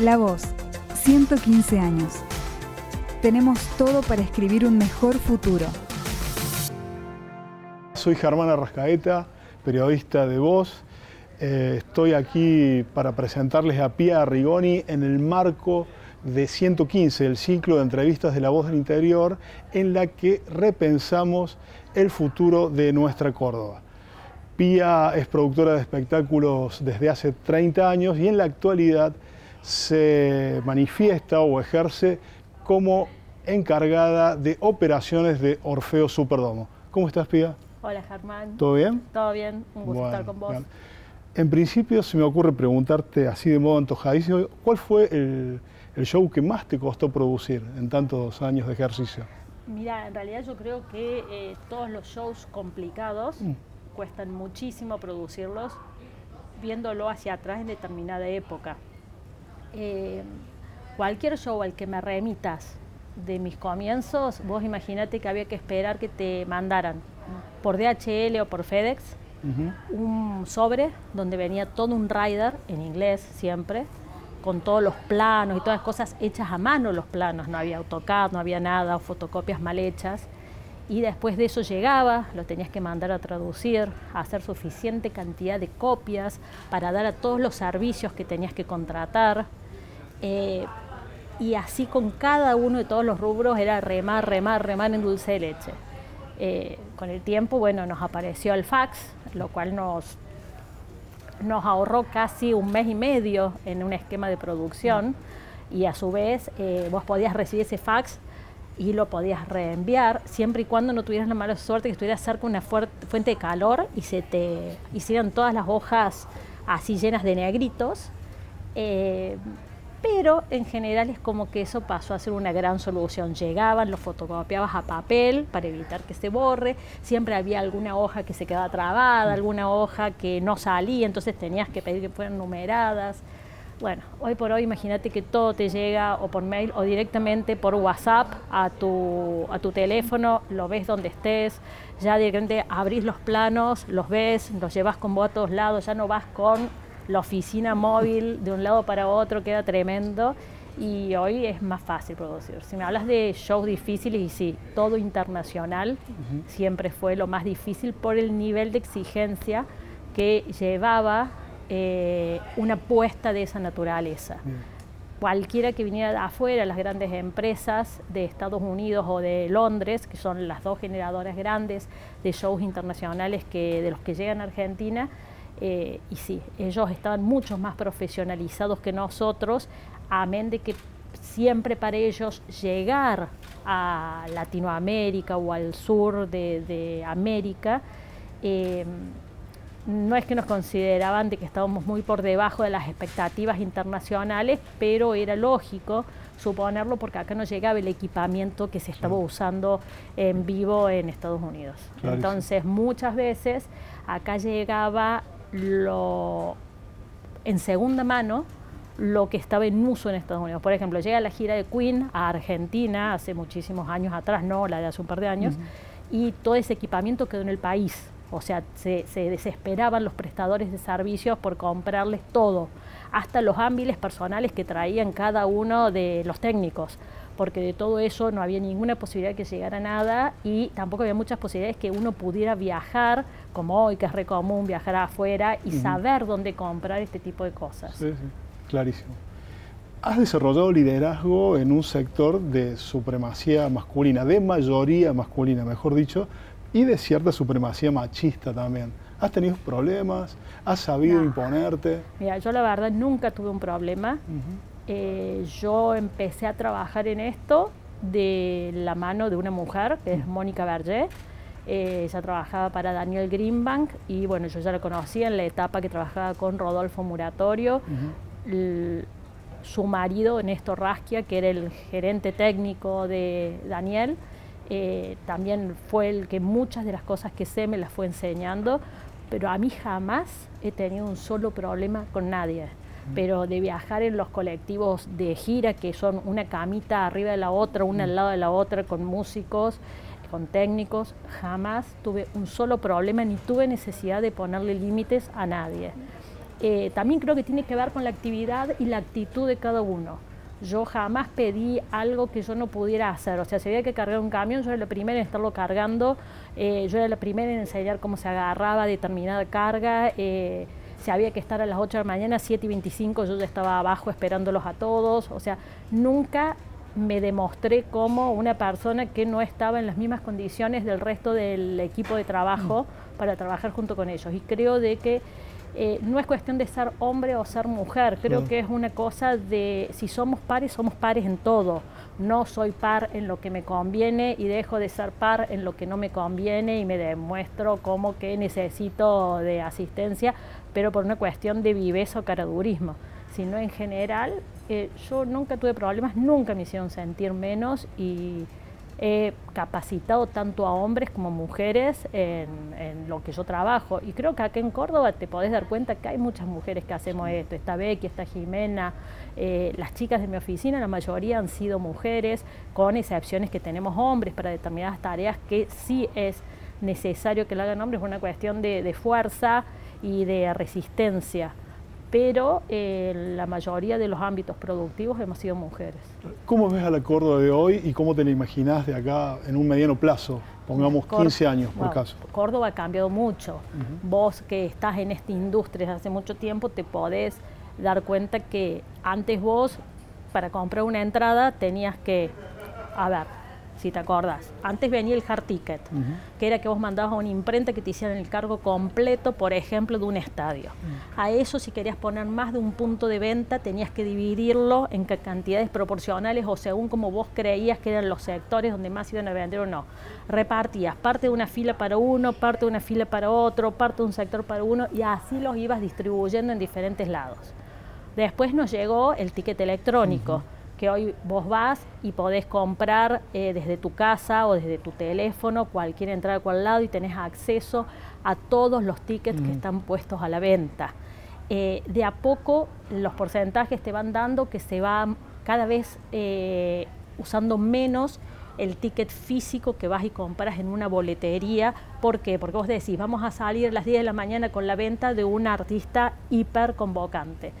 La Voz, 115 años. Tenemos todo para escribir un mejor futuro. Soy Germán Arrascaeta, periodista de Voz. Eh, estoy aquí para presentarles a Pia Arrigoni en el marco de 115, el ciclo de entrevistas de La Voz del Interior, en la que repensamos el futuro de nuestra Córdoba. Pía es productora de espectáculos desde hace 30 años y en la actualidad se manifiesta o ejerce como encargada de operaciones de Orfeo Superdomo. ¿Cómo estás, Pía? Hola, Germán. ¿Todo bien? Todo bien, un gusto estar con vos. En principio se me ocurre preguntarte así de modo antojadísimo, ¿cuál fue el, show que más te costó producir en tantos años de ejercicio? Mira, en realidad yo creo que eh, todos los shows complicados mm. cuestan muchísimo producirlos viéndolo hacia atrás en determinada época. Eh, cualquier show al que me remitas de mis comienzos, vos imagínate que había que esperar que te mandaran por DHL o por FedEx un sobre donde venía todo un rider en inglés siempre con todos los planos y todas las cosas hechas a mano los planos, no había AutoCAD, no había nada, fotocopias mal hechas. Y después de eso llegaba, lo tenías que mandar a traducir, a hacer suficiente cantidad de copias para dar a todos los servicios que tenías que contratar. Eh, y así con cada uno de todos los rubros era remar, remar, remar en dulce de leche. Eh, con el tiempo, bueno, nos apareció el fax, lo cual nos, nos ahorró casi un mes y medio en un esquema de producción y a su vez eh, vos podías recibir ese fax y lo podías reenviar siempre y cuando no tuvieras la mala suerte que estuvieras cerca de una fuente de calor y se te hicieran todas las hojas así llenas de negritos. Eh, pero en general es como que eso pasó a ser una gran solución. Llegaban, los fotocopiabas a papel para evitar que se borre, siempre había alguna hoja que se quedaba trabada, alguna hoja que no salía, entonces tenías que pedir que fueran numeradas. Bueno, hoy por hoy imagínate que todo te llega o por mail o directamente por WhatsApp a tu, a tu teléfono, lo ves donde estés, ya directamente abrís los planos, los ves, los llevas con vos a todos lados, ya no vas con la oficina móvil de un lado para otro queda tremendo y hoy es más fácil producir. Si me hablas de shows difíciles, y sí, todo internacional siempre fue lo más difícil por el nivel de exigencia que llevaba eh, una puesta de esa naturaleza. Cualquiera que viniera de afuera, las grandes empresas de Estados Unidos o de Londres, que son las dos generadoras grandes de shows internacionales que, de los que llegan a Argentina, eh, y sí, ellos estaban mucho más profesionalizados que nosotros, amén de que siempre para ellos llegar a Latinoamérica o al sur de, América, eh, no es que nos consideraban de que estábamos muy por debajo de las expectativas internacionales, pero era lógico suponerlo porque acá no llegaba el equipamiento que se estaba usando en vivo en Estados Unidos. Entonces muchas veces acá llegaba lo, en segunda mano lo que estaba en uso en Estados Unidos. Por ejemplo, llega la gira de Queen a Argentina hace muchísimos años atrás, no la de hace un par de años, y todo ese equipamiento quedó en el país. O sea, se, se, desesperaban los prestadores de servicios por comprarles todo, hasta los ámbiles personales que traían cada uno de los técnicos porque de todo eso no había ninguna posibilidad de que llegara nada y tampoco había muchas posibilidades que uno pudiera viajar, como hoy que es re común viajar afuera y saber dónde comprar este tipo de cosas. Sí, sí, clarísimo. Has desarrollado liderazgo en un sector de supremacía masculina, de mayoría masculina, mejor dicho, y de cierta supremacía machista también. ¿Has tenido problemas? ¿Has sabido imponerte? Mira, yo la verdad nunca tuve un problema. Eh, yo empecé a trabajar en esto de la mano de una mujer, que es Mónica Berger. Eh, ella trabajaba para Daniel Greenbank y bueno, yo ya la conocía en la etapa que trabajaba con Rodolfo Muratorio. su marido, Néstor Rasquia, que era el gerente técnico de Daniel, eh, también fue el que muchas de las cosas que sé me las fue enseñando, pero a mí jamás he tenido un solo problema con nadie pero de viajar en los colectivos de gira, que son una camita arriba de la otra, una al lado de la otra, con músicos, con técnicos, jamás tuve un solo problema ni tuve necesidad de ponerle límites a nadie. eh, también creo que tiene que ver con la actividad y la actitud de cada uno. Yo jamás pedí algo que yo no pudiera hacer. O sea, si había que cargar un camión, yo era la primera en estarlo cargando, eh, yo era la primera en enseñar cómo se agarraba determinada carga. Eh, si había que estar a las 8 de la mañana, 7 y 25, yo ya estaba abajo esperándolos a todos. O sea, nunca me demostré como una persona que no estaba en las mismas condiciones del resto del equipo de trabajo mm. para trabajar junto con ellos. Y creo de que eh, no es cuestión de ser hombre o ser mujer, creo que es una cosa de si somos pares, somos pares en todo. No soy par en lo que me conviene y dejo de ser par en lo que no me conviene y me demuestro como que necesito de asistencia, pero por una cuestión de viveza o caradurismo, sino en general eh, yo nunca tuve problemas, nunca me hicieron sentir menos y he capacitado tanto a hombres como mujeres en, lo que yo trabajo. Y creo que acá en Córdoba te podés dar cuenta que hay muchas mujeres que hacemos esto. Está Becky, está Jimena, eh, las chicas de mi oficina, la mayoría han sido mujeres, con excepciones que tenemos hombres para determinadas tareas que sí es necesario que lo hagan hombres, es una cuestión de fuerza y de resistencia pero eh, la mayoría de los ámbitos productivos hemos sido mujeres. ¿Cómo ves a la Córdoba de hoy y cómo te la imaginás de acá en un mediano plazo? Pongamos 15 años por caso. Córdoba ha cambiado mucho. Vos que estás en esta industria desde hace mucho tiempo te podés dar cuenta que antes vos para comprar una entrada tenías que, a ver, si te acordás. Antes venía el hard ticket, que era que vos mandabas a una imprenta que te hicieran el cargo completo, por ejemplo, de un estadio. A eso, si querías poner más de un punto de venta, tenías que dividirlo en cantidades proporcionales o según como vos creías que eran los sectores donde más iban a vender o no. Repartías parte de una fila para uno, parte de una fila para otro, parte de un sector para uno, y así los ibas distribuyendo en diferentes lados. Después nos llegó el ticket electrónico que hoy vos vas y podés comprar eh, desde tu casa o desde tu teléfono cualquier entrada de cual lado y tenés acceso a todos los tickets que están puestos a la venta. Eh, de a poco los porcentajes te van dando que se va cada vez eh, usando menos el ticket físico que vas y compras en una boletería. ¿Por qué? Porque vos decís, vamos a salir a las 10 de la mañana con la venta de un artista hiper convocante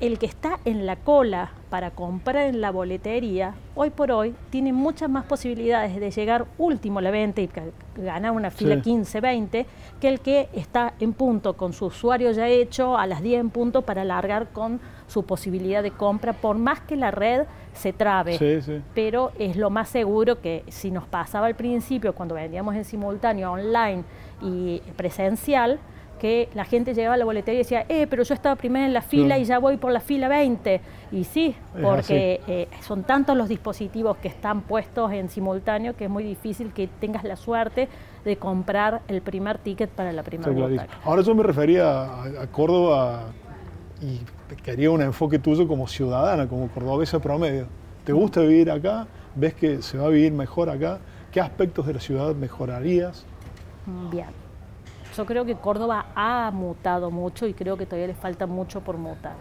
el que está en la cola para comprar en la boletería, hoy por hoy tiene muchas más posibilidades de llegar último a la venta y ganar una fila 15-20 que el que está en punto con su usuario ya hecho a las 10 en punto para alargar con su posibilidad de compra, por más que la red se trabe. Pero es lo más seguro que si nos pasaba al principio, cuando vendíamos en simultáneo online y presencial, que la gente llegaba a la boletería y decía, eh, pero yo estaba primero en la fila y ya voy por la fila 20. Y sí, porque eh, son tantos los dispositivos que están puestos en simultáneo que es muy difícil que tengas la suerte de comprar el primer ticket para la primera sí, Ahora yo me refería a, Córdoba y quería un enfoque tuyo como ciudadana, como cordobesa promedio. ¿Te gusta vivir acá? ¿Ves que se va a vivir mejor acá? ¿Qué aspectos de la ciudad mejorarías? Bien yo creo que Córdoba ha mutado mucho y creo que todavía le falta mucho por mutar.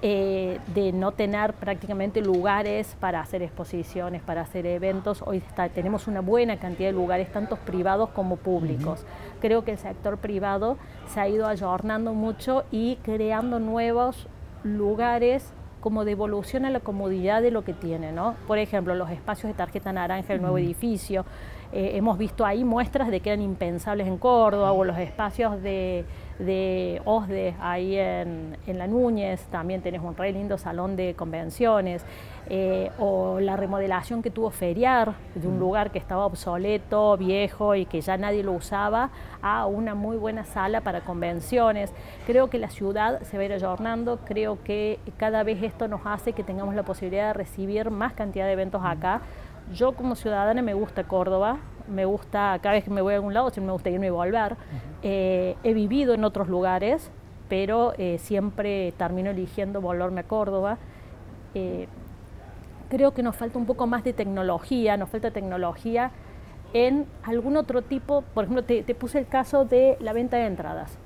Eh, de no tener prácticamente lugares para hacer exposiciones, para hacer eventos, hoy tenemos una buena cantidad de lugares, tanto privados como públicos. Creo que el sector privado se ha ido ayornando mucho y creando nuevos lugares como devolución a la comodidad de lo que tiene, ¿no? Por ejemplo, los espacios de tarjeta naranja del nuevo edificio, eh, hemos visto ahí muestras de que eran impensables en Córdoba o los espacios de, OSDE ahí en, La Núñez, también tenés un re lindo salón de convenciones, eh, o la remodelación que tuvo Feriar, de un mm. lugar que estaba obsoleto, viejo y que ya nadie lo usaba, a una muy buena sala para convenciones. Creo que la ciudad se va a ir ayornando, creo que cada vez esto nos hace que tengamos la posibilidad de recibir más cantidad de eventos acá yo como ciudadana me gusta Córdoba, me gusta, cada vez que me voy a algún lado, siempre me gusta irme y volver. Eh, he vivido en otros lugares, pero eh, siempre termino eligiendo volverme a Córdoba. Eh, creo que nos falta un poco más de tecnología, nos falta tecnología en algún otro tipo, por ejemplo, te puse el caso de la venta de entradas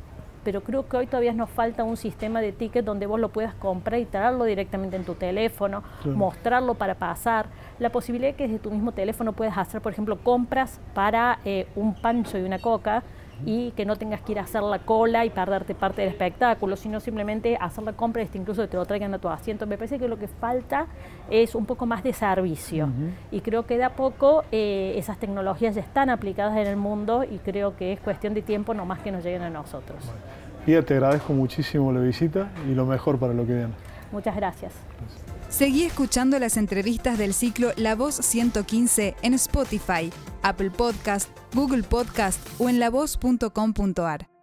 pero creo que hoy todavía nos falta un sistema de ticket donde vos lo puedas comprar y traerlo directamente en tu teléfono, mostrarlo para pasar. La posibilidad de que desde tu mismo teléfono puedas hacer, por ejemplo, compras para eh, un pancho y una coca y que no tengas que ir a hacer la cola y perderte parte del espectáculo, sino simplemente hacer la compra y incluso te lo traigan a tu asiento. Me parece que lo que falta es un poco más de servicio y creo que de a poco eh, esas tecnologías ya están aplicadas en el mundo y creo que es cuestión de tiempo nomás que nos lleguen a nosotros. Bueno. te agradezco muchísimo la visita y lo mejor para lo que viene. Muchas gracias. Seguí escuchando las entrevistas del ciclo La Voz 115 en Spotify, Apple Podcast, Google Podcast o en lavoz.com.ar.